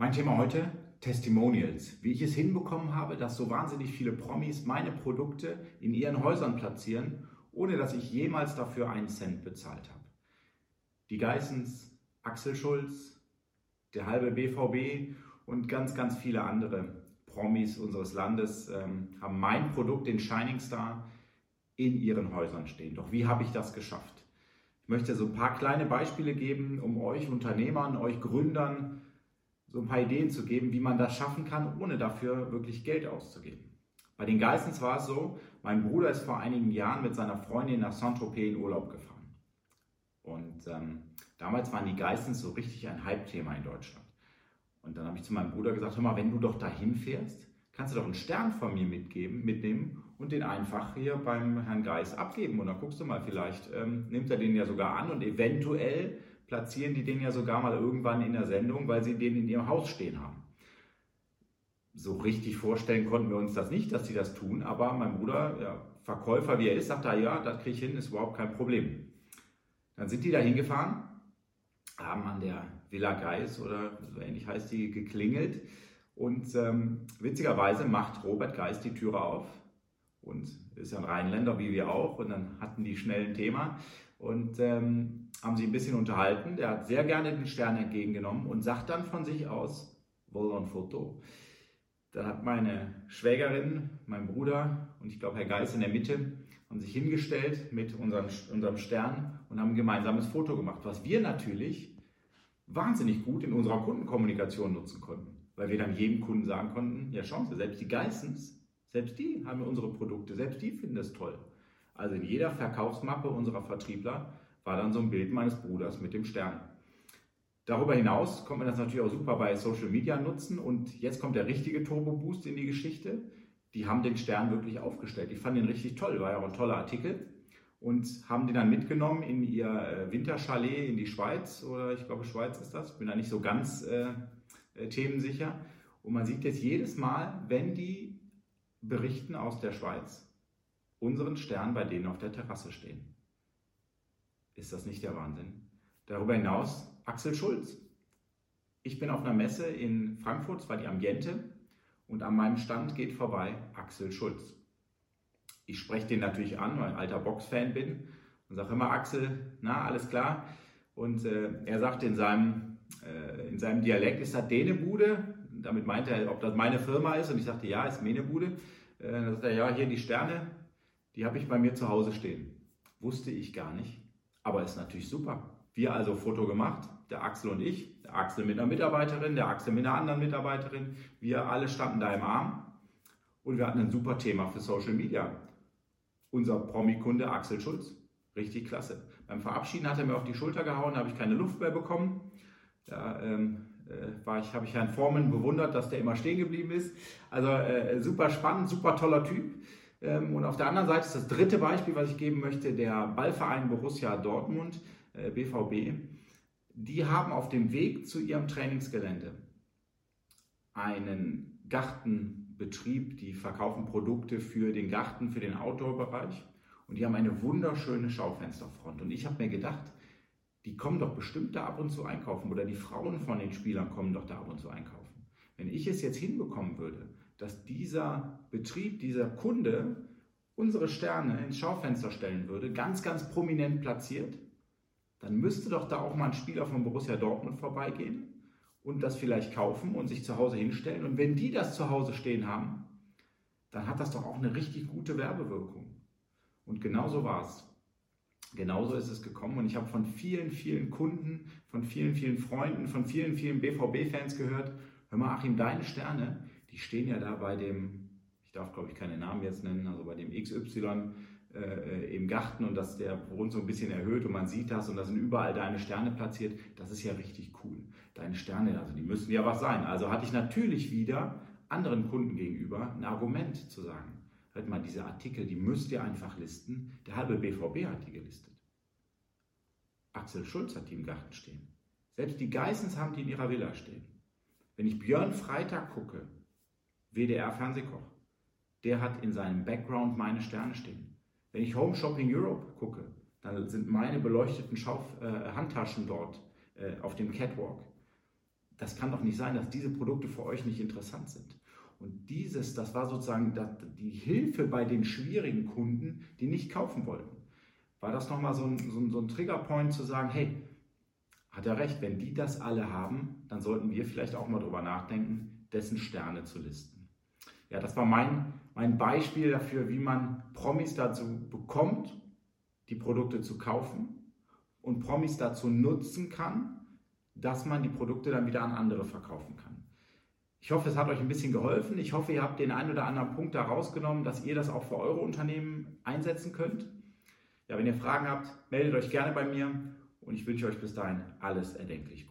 Mein Thema heute Testimonials. Wie ich es hinbekommen habe, dass so wahnsinnig viele Promis meine Produkte in ihren Häusern platzieren, ohne dass ich jemals dafür einen Cent bezahlt habe. Die Geissens, Axel Schulz, der halbe BVB und ganz, ganz viele andere Promis unseres Landes ähm, haben mein Produkt, den Shining Star, in ihren Häusern stehen. Doch wie habe ich das geschafft? Ich möchte so ein paar kleine Beispiele geben, um euch Unternehmern, euch Gründern, so ein paar Ideen zu geben, wie man das schaffen kann, ohne dafür wirklich Geld auszugeben. Bei den Geissens war es so, mein Bruder ist vor einigen Jahren mit seiner Freundin nach Saint-Tropez in Urlaub gefahren. Und ähm, damals waren die Geissens so richtig ein Hype-Thema in Deutschland. Und dann habe ich zu meinem Bruder gesagt, hör mal, wenn du doch dahin fährst, kannst du doch einen Stern von mir mitgeben, mitnehmen und den einfach hier beim Herrn Geis abgeben. Und dann guckst du mal, vielleicht ähm, nimmt er den ja sogar an und eventuell platzieren die den ja sogar mal irgendwann in der Sendung, weil sie den in ihrem Haus stehen haben. So richtig vorstellen konnten wir uns das nicht, dass sie das tun, aber mein Bruder, ja, Verkäufer wie er ist, sagt da, ja, das kriege ich hin, ist überhaupt kein Problem. Dann sind die da hingefahren, haben an der Villa Geis oder so ähnlich heißt die geklingelt und ähm, witzigerweise macht Robert Geis die Türe auf und ist ja ein Rheinländer wie wir auch und dann hatten die schnell ein Thema und ähm, haben sich ein bisschen unterhalten. Der hat sehr gerne den Stern entgegengenommen und sagt dann von sich aus, ein Foto. Dann hat meine Schwägerin, mein Bruder und ich glaube Herr Geis in der Mitte, haben sich hingestellt mit unserem, unserem Stern und haben ein gemeinsames Foto gemacht, was wir natürlich wahnsinnig gut in unserer Kundenkommunikation nutzen konnten, weil wir dann jedem Kunden sagen konnten, ja schauen Sie, selbst die Geissens, selbst die haben unsere Produkte, selbst die finden es toll. Also in jeder Verkaufsmappe unserer Vertriebler war dann so ein Bild meines Bruders mit dem Stern. Darüber hinaus kommt man das natürlich auch super bei Social Media nutzen und jetzt kommt der richtige Turbo Boost in die Geschichte. Die haben den Stern wirklich aufgestellt. Ich fand den richtig toll, war ja auch ein toller Artikel und haben den dann mitgenommen in ihr äh, Winterchalet in die Schweiz oder ich glaube Schweiz ist das, bin da nicht so ganz äh, äh, themensicher. Und man sieht jetzt jedes Mal, wenn die berichten aus der Schweiz, unseren Stern bei denen auf der Terrasse stehen. Ist das nicht der Wahnsinn? Darüber hinaus Axel Schulz. Ich bin auf einer Messe in Frankfurt, es war die Ambiente, und an meinem Stand geht vorbei Axel Schulz. Ich spreche den natürlich an, weil ich ein alter Box-Fan bin und sage immer, Axel, na, alles klar. Und äh, er sagt in seinem, äh, in seinem Dialekt, ist das Dänebude? Damit meint er, ob das meine Firma ist. Und ich sagte, ja, ist Menebude. Äh, dann sagt er, ja, hier die Sterne, die habe ich bei mir zu Hause stehen. Wusste ich gar nicht. Aber ist natürlich super. Wir also Foto gemacht, der Axel und ich, der Axel mit einer Mitarbeiterin, der Axel mit einer anderen Mitarbeiterin. Wir alle standen da im Arm und wir hatten ein super Thema für Social Media unser Promi-Kunde Axel Schulz. Richtig klasse. Beim Verabschieden hat er mir auf die Schulter gehauen, da habe ich keine Luft mehr bekommen. Da ähm, äh, ich, habe ich Herrn Forman bewundert, dass der immer stehen geblieben ist. Also äh, super spannend, super toller Typ. Ähm, und auf der anderen Seite ist das dritte Beispiel, was ich geben möchte, der Ballverein Borussia Dortmund, äh, BVB. Die haben auf dem Weg zu ihrem Trainingsgelände einen Garten Betrieb, die verkaufen Produkte für den Garten, für den Outdoor-Bereich und die haben eine wunderschöne Schaufensterfront. Und ich habe mir gedacht, die kommen doch bestimmt da ab und zu einkaufen oder die Frauen von den Spielern kommen doch da ab und zu einkaufen. Wenn ich es jetzt hinbekommen würde, dass dieser Betrieb, dieser Kunde unsere Sterne ins Schaufenster stellen würde, ganz, ganz prominent platziert, dann müsste doch da auch mal ein Spieler von Borussia Dortmund vorbeigehen und das vielleicht kaufen und sich zu Hause hinstellen. Und wenn die das zu Hause stehen haben, dann hat das doch auch eine richtig gute Werbewirkung. Und genauso war es. Genauso ist es gekommen und ich habe von vielen, vielen Kunden, von vielen, vielen Freunden, von vielen, vielen BVB-Fans gehört, hör mal Achim, deine Sterne, die stehen ja da bei dem, ich darf glaube ich keine Namen jetzt nennen, also bei dem XY äh, im Garten und dass der Grund so ein bisschen erhöht und man sieht das und da sind überall deine Sterne platziert, das ist ja richtig cool. Deine Sterne, also die müssen ja was sein. Also hatte ich natürlich wieder anderen Kunden gegenüber ein Argument zu sagen. Hört mal, diese Artikel, die müsst ihr einfach listen. Der halbe BVB hat die gelistet. Axel Schulz hat die im Garten stehen. Selbst die Geissens haben die in ihrer Villa stehen. Wenn ich Björn Freitag gucke, WDR-Fernsehkoch, der hat in seinem Background meine Sterne stehen. Wenn ich Home Shopping Europe gucke, dann sind meine beleuchteten Schauf äh, Handtaschen dort äh, auf dem Catwalk. das kann doch nicht sein, dass diese Produkte für euch nicht interessant sind. Und dieses, das war sozusagen die Hilfe bei den schwierigen Kunden, die nicht kaufen wollten. War das nochmal so ein, so, ein, so ein Triggerpoint zu sagen, hey, hat er recht, wenn die das alle haben, dann sollten wir vielleicht auch mal drüber nachdenken, dessen Sterne zu listen. Ja, das war mein, mein Beispiel dafür, wie man Promis dazu bekommt, die Produkte zu kaufen und Promis dazu nutzen kann, dass man die Produkte dann wieder an andere verkaufen kann. Ich hoffe, es hat euch ein bisschen geholfen. Ich hoffe, ihr habt den einen oder anderen Punkt da rausgenommen, dass ihr das auch für eure Unternehmen einsetzen könnt. Ja, wenn ihr Fragen habt, meldet euch gerne bei mir und ich wünsche euch bis dahin alles erdenklich